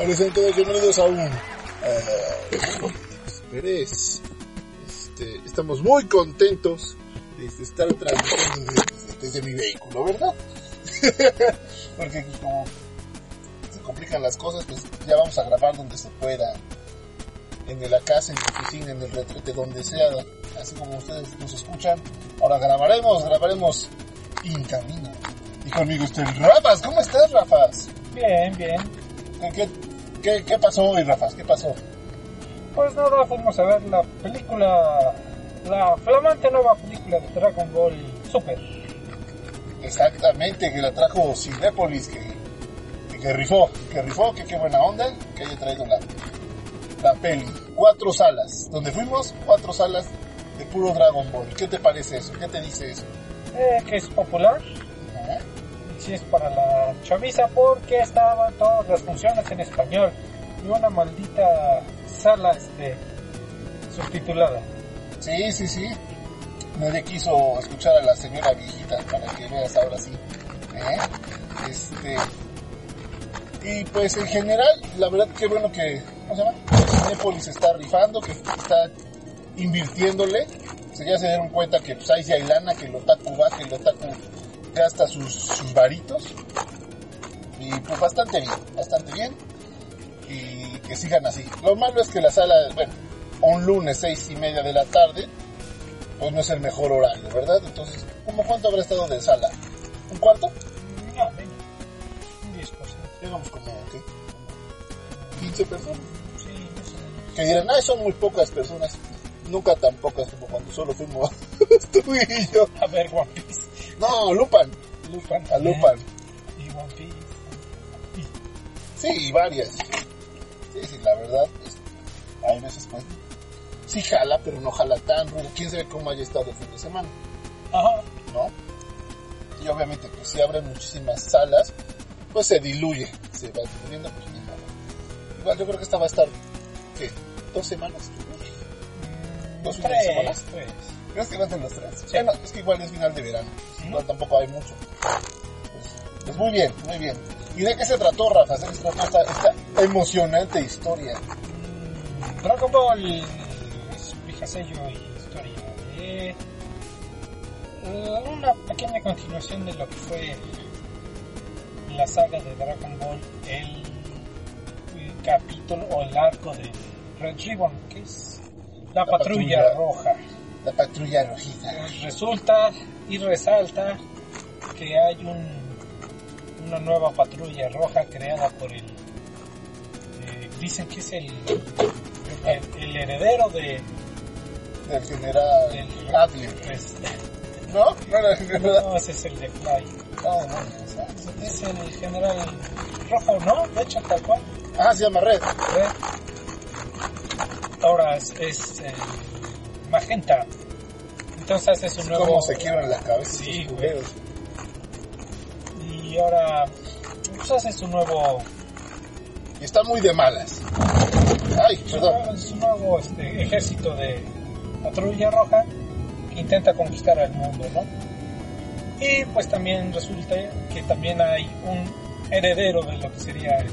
Bravo, Ahora sean todos bienvenidos a un... eh, Pérez. Este, estamos muy contentos de estar transmitiendo desde, desde mi vehículo, ¿verdad? Porque como se complican las cosas, pues ya vamos a grabar donde se pueda. En la casa, en la oficina, en el retrete, donde sea. Así como ustedes nos escuchan. Ahora grabaremos, grabaremos en camino. Y conmigo está Rafas. ¿Cómo estás, Rafas? Bien, bien. ¿Qué, qué, qué pasó hoy, Rafas? ¿Qué pasó? Pues nada, fuimos a ver la película, la flamante nueva película de Dragon Ball Super. Exactamente, que la trajo Cinépolis, que, que, que rifó, que rifó, que qué buena onda, que haya traído la, la peli. Cuatro salas, donde fuimos, cuatro salas de puro Dragon Ball. ¿Qué te parece eso? ¿Qué te dice eso? Eh, que es popular. Es para la chaviza porque estaban todas las funciones en español y una maldita sala este, subtitulada. Sí, sí, sí. Nadie quiso escuchar a la señora viejita para que veas ahora sí. ¿eh? Este. Y pues en general, la verdad que bueno que. ¿Cómo se llama? Cinépolis está rifando, que está invirtiéndole. Ya se dieron cuenta que pues ahí sí hay lana, que el otaku va, que el otaku gasta sus, sus varitos. Y pues bastante bien, bastante bien. Y que sigan así. Lo malo es que la sala, bueno, un lunes seis y media de la tarde, pues no es el mejor horario, ¿verdad? Entonces, ¿cómo cuánto habrá estado de sala? ¿Un cuarto? No, menos. Un 10%. Digamos como, ¿qué? 15 personas. Sí, no sé. Que dirán, ah, son muy pocas personas. Nunca tan pocas como cuando solo fuimos tú y yo. A ver, One Piece. No, Lupan. Lupin. A Lupan. Y One Piece. Sí, varias. Sí, sí, la verdad, hay veces pues, sí jala, pero no jala tan rudo. Quién sabe cómo haya estado el fin de semana. Ajá. ¿no? Y obviamente, pues si abren muchísimas salas, pues se diluye, se va diluyendo, pues ni modo. Igual yo creo que esta va a estar, ¿qué? ¿Dos semanas? ¿Dos fines de Tres, semana? tres. ¿Crees que los tres? Sí. Bueno, es que igual es final de verano, tampoco hay mucho. Pues, pues muy bien, muy bien. ¿Y de qué se trató, Rafa? ¿De qué se trató esta, esta emocionante historia? Mm, Dragon Ball es vijasello y historia eh, una pequeña continuación de lo que fue la saga de Dragon Ball, el, el capítulo o el arco de Red Ribbon, que es la, La patrulla, patrulla. roja. La patrulla rojita. Pues resulta y resalta que hay un, una nueva patrulla roja creada por el eh, dicen que es el, el, el heredero de Del general del Adler. pues, ¿No? No era el general. no ese es el de Fly No, no, o sea, es el general rojo no de hecho tal cual Ah, se llama Red. ¿eh? ahora es, es eh, magenta entonces es un nuevo Cómo se quiebran la cabeza Sí, güey. y ahora pues hace su nuevo Y está muy de malas. Ay, perdón. nuevo, su nuevo, este, ejército de patrulla roja que intenta conquistar al mundo, ¿no? Y pues también resulta que también hay un heredero de lo que sería el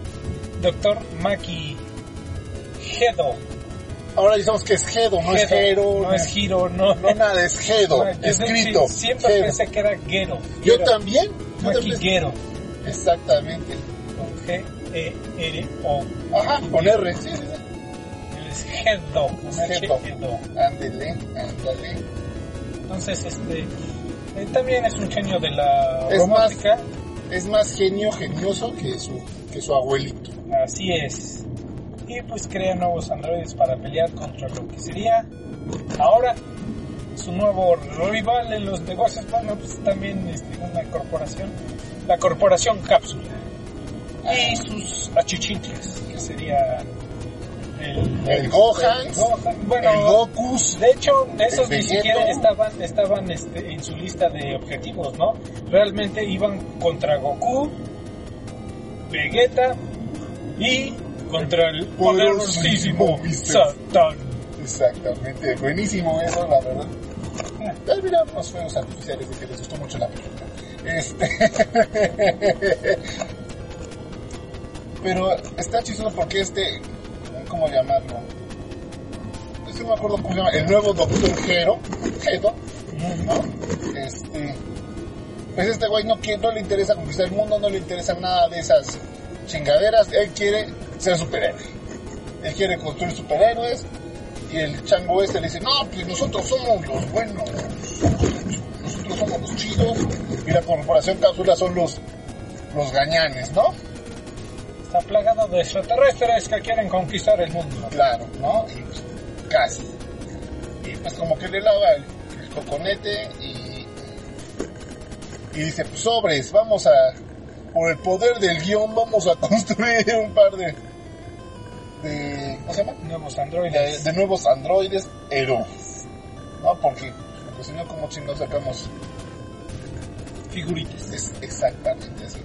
Dr. Maki Gedo. Ahora decimos que es Gedo, no es Gero. no es Giro, no. No, nada, es Gedo. No, escrito. siempre Gedo. pensé que era Gero. Yo Gero. también. Yo también. Gero. Exactamente. Con G-E-R-O. Ajá, con R. Sí, sí, sí. Él es Gedo. Es Gedo. Gedo. Ándele, ándale. Entonces, este, eh, también es un genio de la Es robótica. Es más genio, genioso que su, que su abuelito. Así es. Y pues crea nuevos androides para pelear contra lo que sería ahora su nuevo rival en los negocios, bueno, pues también este, una corporación, la corporación Cápsula. Y sus achichincles, que sería el, El Gohan, bueno, el Gokus. de hecho, esos ni siquiera estaban, estaban este, en su lista de objetivos, ¿no? Realmente iban contra Goku, Vegeta y contra el Poderosísimo. Satan. Exactamente, buenísimo eso, la verdad. Ya mira unos fuegos artificiales de que les gustó mucho la película. Este... Pero está chistoso porque este, ¿cómo llamarlo? Es que no me acuerdo cómo se llama, el nuevo Doctor Hero, Hedo, ¿no? Este, pues este güey no, no le interesa conquistar el mundo, no le interesa nada de esas chingaderas, él quiere ser superhéroe. Él quiere construir superhéroes y el chango este le dice, no, pues nosotros somos los buenos, nosotros somos los chidos y la corporación cápsula son los, los gañanes, ¿no? Está plagado de extraterrestres que quieren conquistar el mundo. Claro, ¿no? Y pues, casi. Y pues como que le lava el, el coconete y, y dice, pues sobres, vamos a, por el poder del guion, vamos a construir un par de, de ¿cómo se llama? Nuevos De, androides. de nuevos androides héroes, ¿no? Porque, pues si no, como chingados sacamos figuritas. es exactamente así.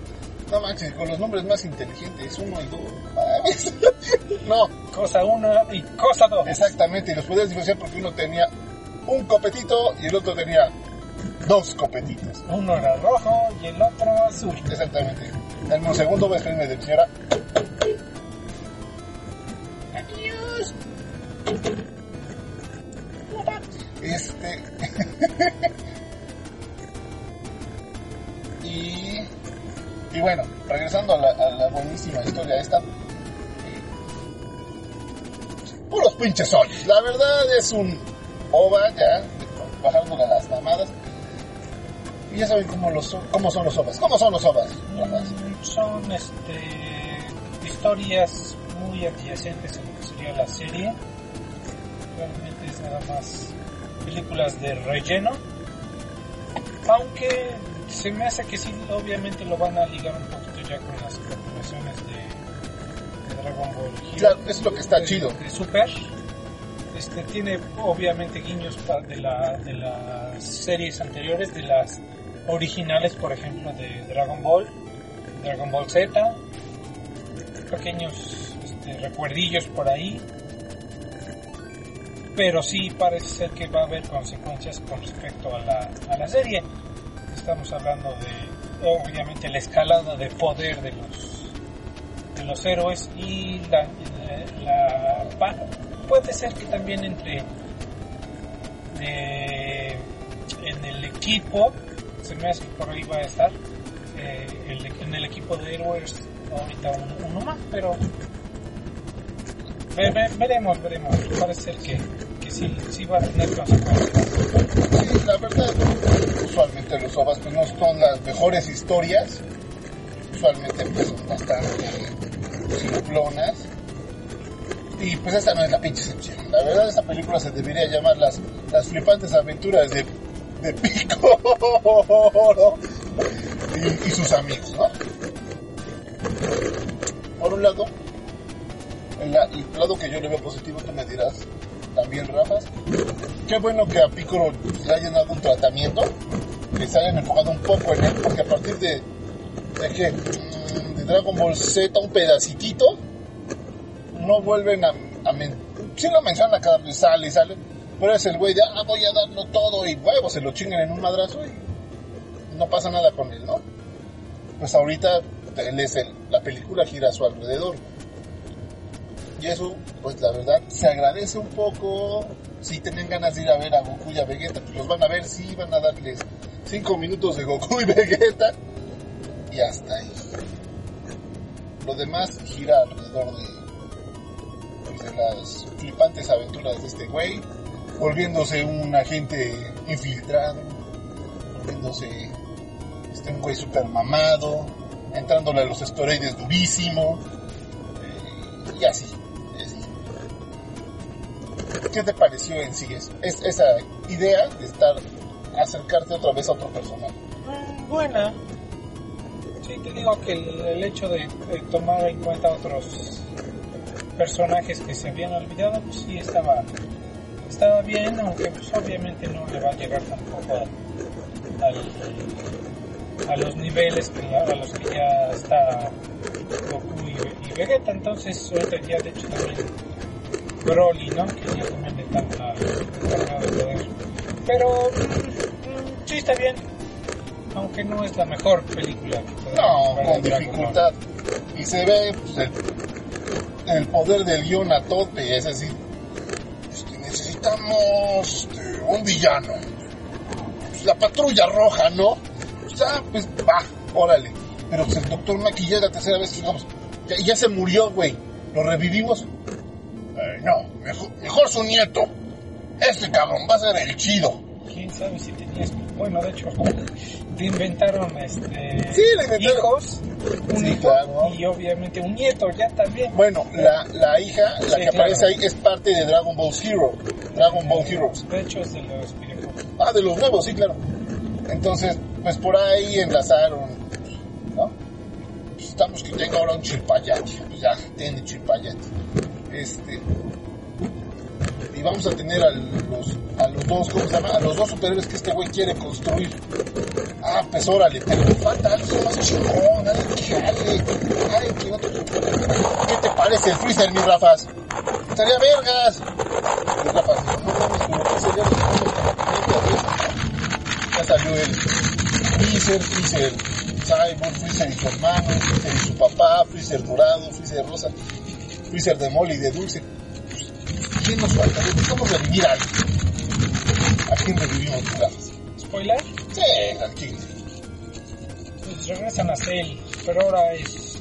No manches, con los nombres más inteligentes, uno y dos, mames. no, Cosa 1 y cosa 2. Exactamente, y los puedes diferenciar porque uno tenía un copetito y el otro tenía dos copetitos. Uno era rojo y el otro azul. Exactamente. En un segundo voy a escribirme de señora. Buenísima historia esta. eh, puros pinches soños. La verdad es un ova ya, bajándole a las mamadas. Y ya saben cómo, los, cómo son los ovas. ¿Cómo son los ovas? Mm, Son este historias muy adyacentes a lo que sería la serie. Realmente es nada más películas de relleno. Aunque se me hace que sí, obviamente lo van a ligar un poquito ya con las continuaciones de, de Dragon Ball Hero. Claro, es lo que está de- chido. de Super. Este, tiene obviamente guiños de, la, de las series anteriores, de las originales, por ejemplo, de Dragon Ball, Dragon Ball Z, pequeños este, recuerdillos por ahí. Pero sí parece ser que va a haber consecuencias con respecto a la, a la serie. Estamos hablando de, obviamente, la escalada de poder de los de los héroes y la, la- la- puede ser que también entre de- en el equipo se me hace que por ahí va a estar eh, en el equipo de héroes ahorita uno, más pero ve- ve- veremos veremos. Parece ser que, que sí, sí va a tener consecuencias La verdad, usualmente los ovas pues no son las mejores historias. Usualmente pues son bastante simplonas. Y pues esta no es la pinche excepción. La verdad esta película se debería llamar las, las flipantes aventuras de, de Pico y, sus amigos, ¿no? Por un lado, el, la- el lado que yo le veo positivo, tú me dirás también, Rafas, qué bueno que a Piccolo le hayan dado un tratamiento, que se hayan enfocado un poco en él, porque a partir de, que mm, de Dragon Ball Z un pedacitito, no vuelven a, a men- sí lo mencionan cada vez, sale sale, pero es el güey de, ah, voy a darlo todo y huevo, se lo chingan en un madrazo y no pasa nada con él, ¿no? Pues ahorita él la película gira a su alrededor. Y eso, pues la verdad, se agradece un poco. Si tienen ganas de ir a ver a Goku y a Vegeta, pues los van a ver, sí, van a darles 5 minutos de Goku y Vegeta. Y hasta ahí. Lo demás gira alrededor de, pues, de las flipantes aventuras de este güey, volviéndose un agente infiltrado, volviéndose este, un güey super mamado, entrándole a los esteroides durísimo, eh, y así. ¿Qué te pareció en sí esa idea de estar acercarte otra vez a otro personaje. Mm, buena. Sí, te digo que el, hecho de, tomar en cuenta otros personajes que se habían olvidado, pues sí estaba, estaba bien, aunque pues obviamente no le va a llegar tampoco a, los niveles que, a los que ya está Goku y, Vegeta, entonces ahorita ya de hecho también Broly, ¿no? Pero mm, sí está bien, aunque no es la mejor película. No, con dificultad. Y se ve pues, el, el poder del guion a tope, es decir, este, necesitamos este, un villano. Pues, la patrulla roja, ¿no? Pues, ah, pues va, órale. Pero pues, el doctor es la tercera vez digamos, ya, ya se murió, güey. ¿Lo revivimos? No, mejor, mejor su nieto. Este cabrón va a ser el chido. quién sabe si tenías bueno de hecho te inventaron este Sí, le inventaron. hijos un Sí, hijo claro. y obviamente un nieto ya también Bueno, la, la hija, la Sí, que aparece ahí, es parte de Dragon Ball Hero. Dragon Ball Heroes. de hecho es de los videojuegos Ah, de los nuevos, sí, claro. Entonces, pues por ahí enlazaron, ¿no? Pues estamos que tenga ahora un chilpayate. Pues ya, tiene chilpayate. Este. Y vamos a tener a los, a los dos, ¿cómo se llama? A los dos superhéroes que este güey quiere construir. Ah, pues órale, pero me falta alguien más chingón, alguien que jale, que otro. ¿Qué te parece el freezer, mi Rafas? Estaría vergas. Mi Rafas, no mames, pero ¿qué sería ya salió el Freezer, Freezer Cyborg, Freezer y su hermano, Freezer y su papá, Freezer dorado, Freezer rosa, Freezer de mole y de dulce. Pues, ¿Quién nos falta? Necesitamos revivir a alguien. ¿A quién revivimos gafas? spoiler Sí, al king. pues regresan a Cell pero ahora es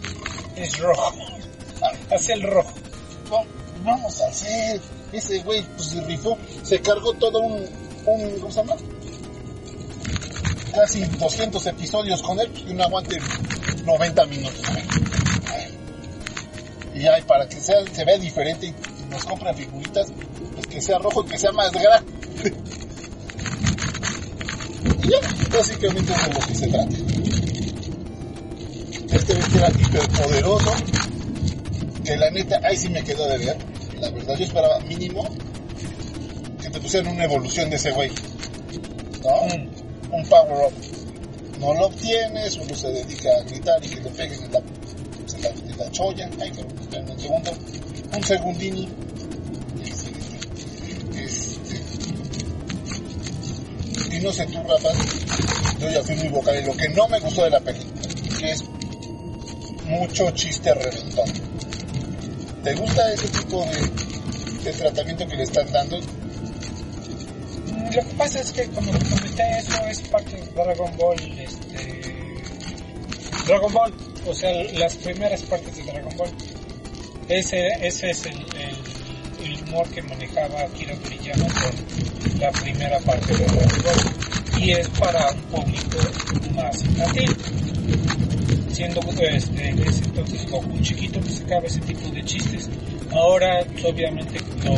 es rojo Ah, a Cell rojo no, vamos a hacer. Ese güey pues, se rifó, se cargó todo un, un, ¿cómo se llama? Casi 200 episodios con él, pues que no aguante 90 minutos. Y ya, para que sea, se vea diferente y nos compren figuritas, pues que sea rojo y que sea más grande. Y ya, básicamente es de lo que se trata. Este que era hiperpoderoso, que la neta, ahí sí me quedó de ver. La verdad, yo esperaba mínimo que te pusieran una evolución de ese güey. ¿No? Mm, Un power up. No lo obtienes, uno se dedica a gritar y que le peguen en la, en la, en la cholla. Ay, cabrón, segundo. Un segundini. Este. Y no sé tú, Rafa, yo ya fui muy vocal en lo que no me gustó de la película, que es mucho chiste reventón. ¿Te gusta ese tipo de, tratamiento que le están dando? mm, lo que pasa es que como comenté eso es parte de Dragon Ball este Dragon Ball o sea las primeras partes de Dragon Ball ese, ese es el, el, el humor que manejaba Akira Toriyama con la primera parte de Dragon Ball. Y es para un público más infantil siendo este, ese entonces Goku chiquito pues sacaba ese tipo de chistes. Ahora pues, obviamente no,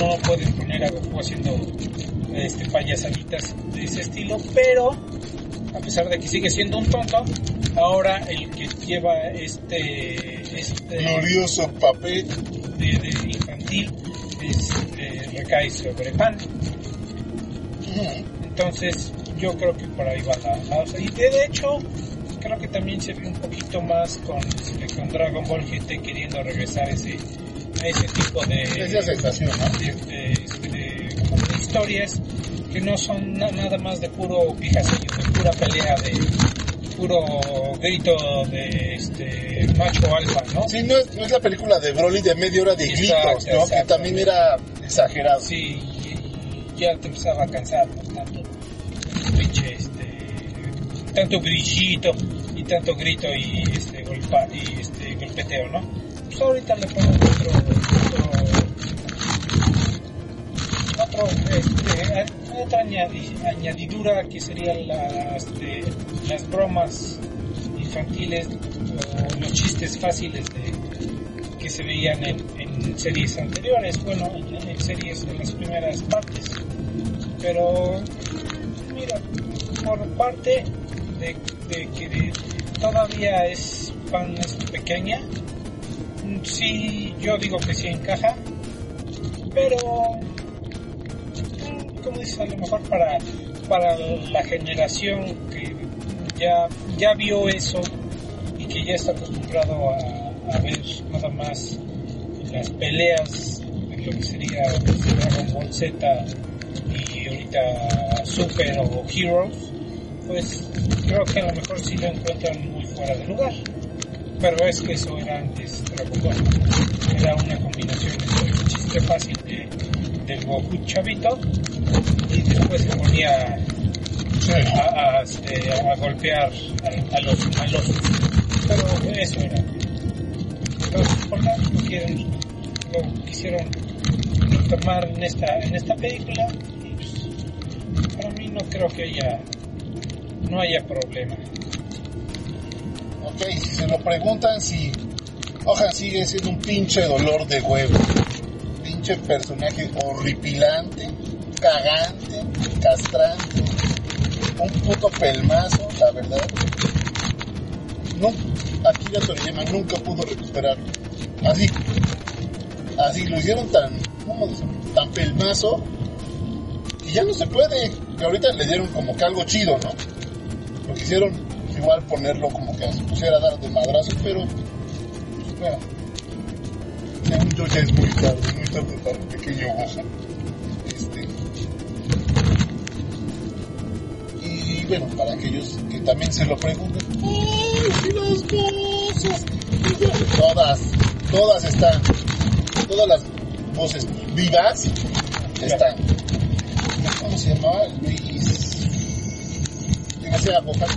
no pueden poner a Goku haciendo este, payasaditas de ese estilo pero a pesar de que sigue siendo un tonto ahora el que lleva este este Glorioso papel. de, de infantil es, eh, recae sobre Pan entonces yo creo que por ahí va la, la- y de hecho creo que también se ve un poquito más con, este, con Dragon Ball GT queriendo regresar ese, a ese tipo de, Esa sensación, ¿no? de, de- este, de- historias que no son na- nada más de puro pijasillo, de pura pelea, de puro grito de este macho alfa, ¿no? Sí, no es, no es la película de Broly de media hora de Exacto, gritos, ¿no? Que también era exagerado. Sí, y, ya te empezaba a cansar, ¿no? Tanto pinche, este, tanto brillito y tanto grito y este, golpa, y este golpeteo, ¿no? Pues ahorita le pongo otro, otro, otro, este, a- otra añadi- añadidura que serían las, bromas infantiles o los chistes fáciles que se veían en, series anteriores, bueno, en, series de las primeras partes. Pero, mira, por parte de, que todavía es pan es pequeña, sí, yo digo que sí encaja, pero, mm, como dices, a lo mejor para, para la generación que ya, ya vio eso y que ya está acostumbrado a, ver nada más las peleas de lo que sería Dragon Ball Z y ahorita Super o Heroes, pues creo que a lo mejor sí lo encuentran muy fuera de lugar. Pero es que eso era antes Dragon Ball. Era una combinación de chiste fácil de, y después se ponía a, a, a golpear a, a los malosos. Pero eso era. Entonces, por tanto, lo, quieren, lo quisieron retomar en esta, en esta película pues, para mí no creo que haya no haya problema. Ok, se lo preguntan si Ojan sigue siendo un pinche dolor de huevo. Pinche personaje horripilante, cagante, castrante, un puto pelmazo, la verdad. No, aquí la Toriyama nunca pudo recuperarlo. Así, así lo hicieron tan, ¿cómo tan pelmazo y ya no se puede. Que ahorita le dieron como que algo chido, ¿no? Lo quisieron igual ponerlo como que se pusiera a dar de madrazo, pero pues, bueno, yo ya es muy tarde, muy tarde para un pequeño ojo. Este, y bueno, para aquellos que también se lo pregunten, ¡ay, si las yo, Todas, todas están, todas las voces vivas están. ¿Cómo se llamaba? Luis. ¿Qué sea Gohan?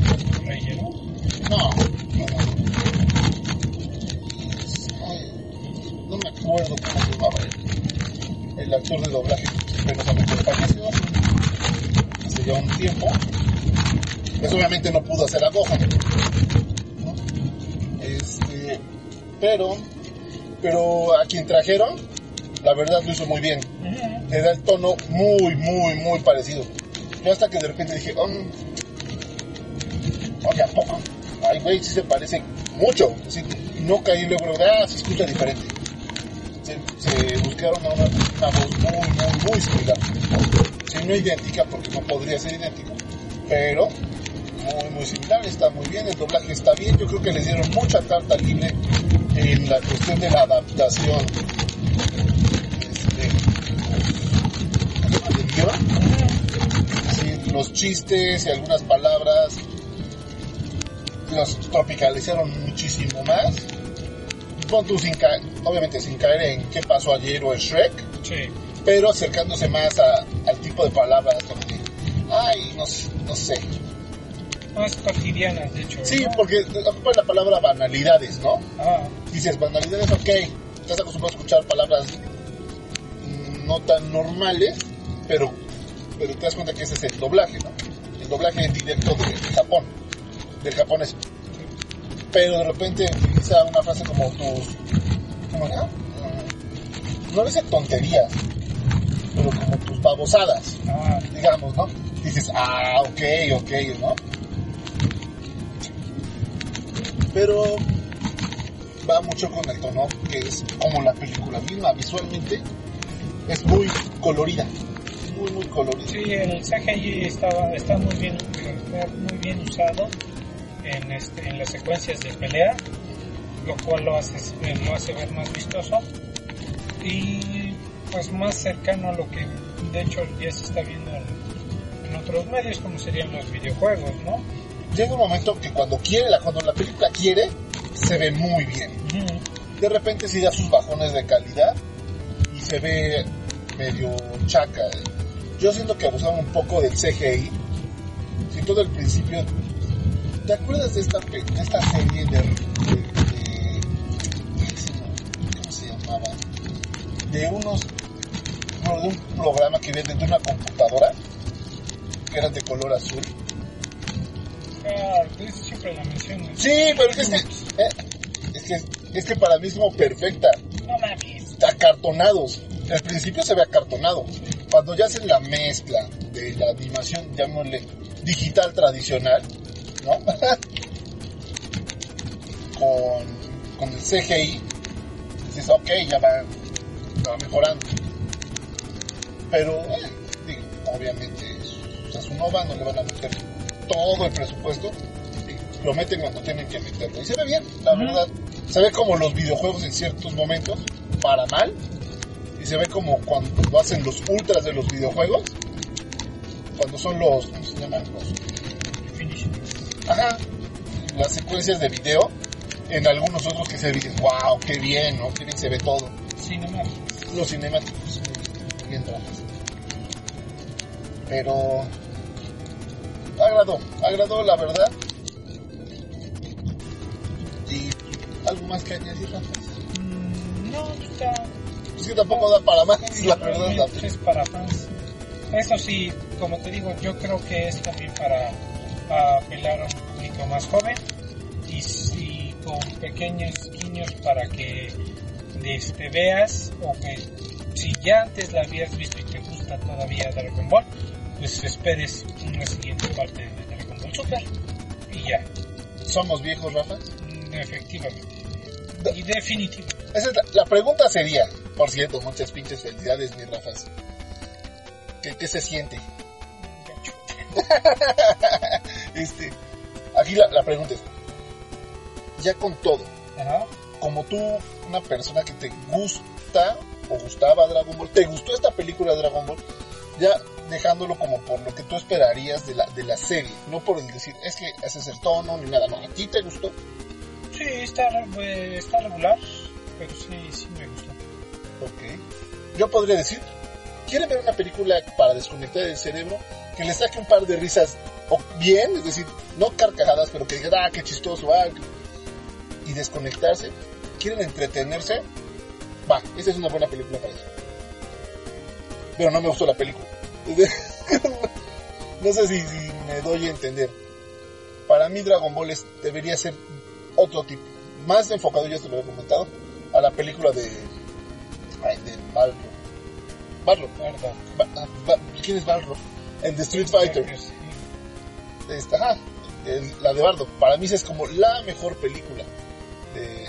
Relleno. No, no, no. Acuerdo cómo se llamaba el, el actor de doblaje que penosamente falleció hace ya un tiempo. Pues obviamente no pudo hacer a Gohan. ¿no? Este, pero, pero a quien trajeron, la verdad lo hizo muy bien. Le da el tono muy, muy, muy parecido. Yo hasta que de repente dije, oh, oye, ¿a poco? Ay, güey, sí se parece mucho. Así, no caí luego, ah, se escucha diferente. Se buscaron a una, voz muy, muy, muy similar. Si no idéntica, porque no podría ser idéntica, pero muy, muy similar, está muy bien, el doblaje está bien. Yo creo que les dieron mucha carta libre en la cuestión de la adaptación. Este, ¿de guion? Los chistes y algunas palabras los tropicalizaron muchísimo más. Pon tú sin ca- obviamente sin caer en qué pasó ayer o en Shrek, Sí. pero acercándose más a- al tipo de palabras como que, ay, no, no sé. Más cotidianas, de hecho. Sí, ¿no? porque ocupa la palabra banalidades, ¿no? Ah, Dices banalidades, ok, estás acostumbrado a escuchar palabras no tan normales, pero, pero te das cuenta que ese es el doblaje, ¿no? El doblaje en directo de, de Japón, del japonés. Pero de repente utiliza una frase como tus, como, ah, mm, no dice tonterías, pero como tus babosadas, ah, digamos, ¿no? Dices, ah, ok, ok, ¿no? Pero va mucho con el tono que es como la película misma, visualmente es muy colorida, muy, muy colorida. sí, el CGI estaba, está muy bien, muy bien usado en, este, en las secuencias de pelea, lo cual lo hace, lo hace ver más vistoso y pues más cercano a lo que de hecho ya se está viendo en, en otros medios como serían los videojuegos, ¿no? Llega un momento que cuando quiere, la, cuando la película quiere, se ve muy bien. Ujú. De repente sí da sus bajones de calidad y se ve medio chaca. Yo siento que abusaron un poco del CGI. Si todo el principio... ¿Te acuerdas de esta, de esta serie de... de- de- ¿Cómo se llamaba? De unos... de un programa que viene de una computadora que eran de color azul. Ah, siempre la menciono. Sí, pero es que, eh, es que, es que para mí es como perfecta. No mames. acartonados. Al principio se ve acartonado. cuando ya hacen la mezcla de la animación, llamémosle digital tradicional, ¿no? con, con el CGI, dices, ok, ya va, va mejorando. Pero, eh, digo, obviamente, es, es un OVA, no le van a meter todo el presupuesto, y lo meten cuando tienen que meterlo. Y se ve bien, la verdad. Se ve como los videojuegos en ciertos momentos, para mal, y se ve como cuando hacen los ultras de los videojuegos, cuando son los, ¿cómo se llaman? Los. Las secuencias de video, en algunos otros que se dicen, wow, qué bien, ¿no? Qué bien se ve todo. Cinemáticos. Los cinemáticos, bien trabajados. Pero agradó, agradó la verdad. Y algo más que añadir, Rafa? Mm, no, está. Es que tampoco da para más, la verdad. la- es para fans. Eso sí, como te digo, yo creo que es también para apelar a público más joven y con pequeños guiños para que este, veas o que si ya antes la habías visto y te gusta todavía Dragon Ball, pues esperes una siguiente parte de Dragon Ball Super y ya, Somos viejos, Rafa. Mm, efectivamente y definitivo. Esa es la, la pregunta sería, por cierto, muchas pinches felicidades, mi Rafas. ¿Qué, qué se siente? este, aquí la, la pregunta es, ya con todo, Ajá. como tú, una persona que te gusta o gustaba Dragon Ball, ¿te gustó esta película de Dragon Ball? Ya dejándolo como por lo que tú esperarías de la, de la serie, no por el decir, es que ese es el tono ni nada, no, ¿a ti te gustó? Sí, está, re- está regular, pero sí, sí me gustó. Ok. Yo podría decir, ¿quieren ver una película para desconectar el cerebro? Que le saque un par de risas o bien, es decir, no carcajadas, pero que digan, ah, qué chistoso, ah, y desconectarse. ¿Quieren entretenerse? Va, esa es una buena película para eso. Pero no me gustó la película. no sé si, me doy a entender. Para mí Dragon Ball es- debería ser otro tipo. Más enfocado, ya te lo he comentado, a la película de... Ay, de Balrog. Balrog. ¿Verdad? Ba- ah, Ba- ¿Quién es Balrog? El de Street Fighter. Esta, el- la de Bardo. Para mí es como la mejor película de,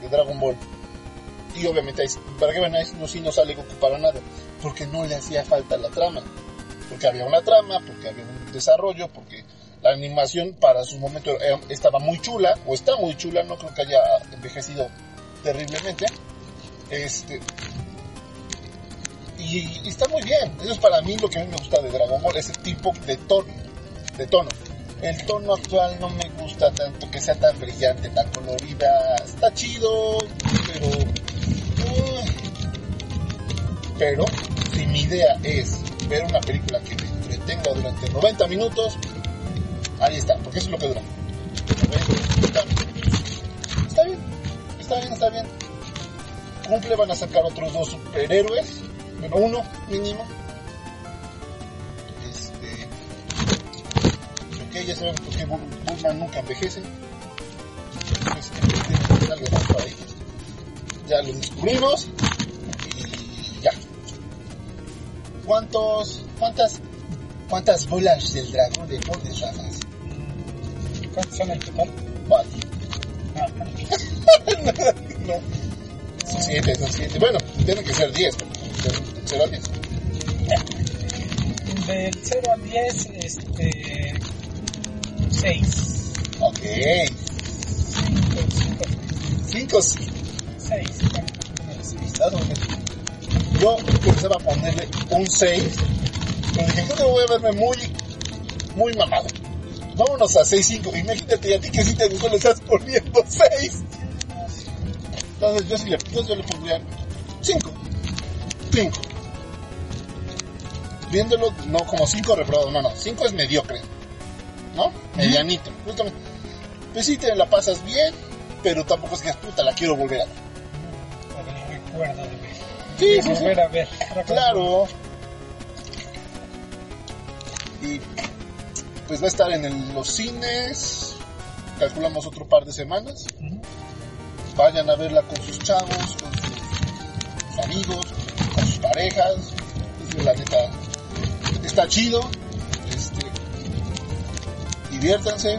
de, Dragon Ball. Y obviamente, para que vean, no, sí no sale Goku para nada. Porque no le hacía falta la trama. Porque había una trama, porque había un desarrollo, porque la animación para su momento estaba muy chula, o está muy chula, no creo que haya envejecido terriblemente. Este, y, está muy bien. Eso es para mí lo que a mí me gusta de Dragon Ball, ese tipo de tono. De tono. El tono actual no me gusta tanto que sea tan brillante, tan colorida. Está chido, pero... eh, pero si mi idea es ver una película que me entretenga durante 90 minutos, ahí está, porque eso es lo que dura. 90 minutos. Está bien, está bien, está bien. Cumple, van a sacar otros dos superhéroes. Bueno, uno mínimo. Este. Ok, ya sabemos por qué Bull- Bullman nunca envejece. Pues, algo más. Ya lo descubrimos. Y ya. ¿Cuántos, cuántas, cuántas bolas del dragón de pones, Rafas? ¿Cuántos son en total? Vale. Ah, no. Son siete, son siete. Bueno, tienen que ser diez. De cero a diez. del 0 al 10, este. 6. Ok. 5, 5, Cinco, sí. 6. Dado un- Yo pensaba ponerle un 6, pero dije, creo que voy a verme muy, muy mamado. Vámonos a 6-5. Imagínate, a ti que sí te gustó le estás poniendo 6. Entonces yo sí le, yo, yo le pondría 5. 5. Viéndolo, no como 5 reprobado, no, no. 5 es mediocre. ¿No? Medianito, justamente. Pues sí te la pasas bien, pero tampoco es que puta la quiero volver a ver. Recuerdo de ver. Sí, sí, sí. volver a ver. Claro. Y pues va a estar en el- los cines. Calculamos otro par de semanas. Vayan a verla con sus chavos, con sus, sus amigos, parejas. Es la neta, está chido. Este, diviértanse.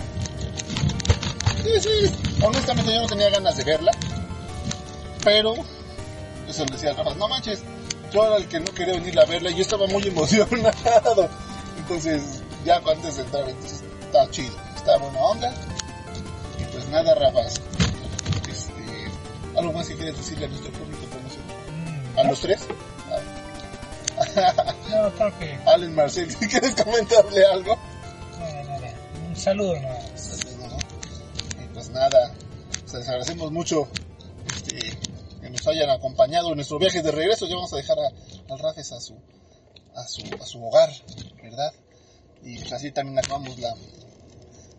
Sí, sí, honestamente yo no tenía ganas de verla. Pero, eso le decía Rafa, no manches, yo era el que no quería venir a verla y yo estaba muy emocionado. Entonces, ya antes de entrar, entonces está chido, está buena onda. Y pues nada, Rafa, este, algo más que quieres decirle a nuestro público ¿A los tres? No, que. Allen Marcel, quieres comentarle algo. No, nada. Un saludo nada más. Saludos, ¿no? Y pues nada, les agradecemos mucho este, que nos hayan acompañado en nuestro viaje de regreso. Ya vamos a dejar a, al Rafes a su, a su, a su hogar, ¿verdad? Y pues así también acabamos la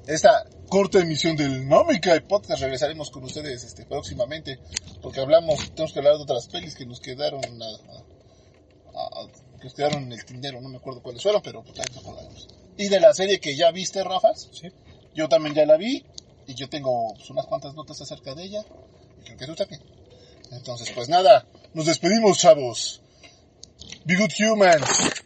esta corta emisión del Nómica y Podcast. Regresaremos con ustedes este, próximamente porque hablamos, tenemos que hablar de otras pelis que nos quedaron a- a- a- que quedaron en el tindero, no me acuerdo cuáles fueron, pero pues ahí acordamos. Y de la serie que ya viste, Rafas, Sí. yo también ya la vi y yo tengo pues, unas cuantas notas acerca de ella y creo que tú también. Entonces, pues nada, nos despedimos, chavos. Be good humans.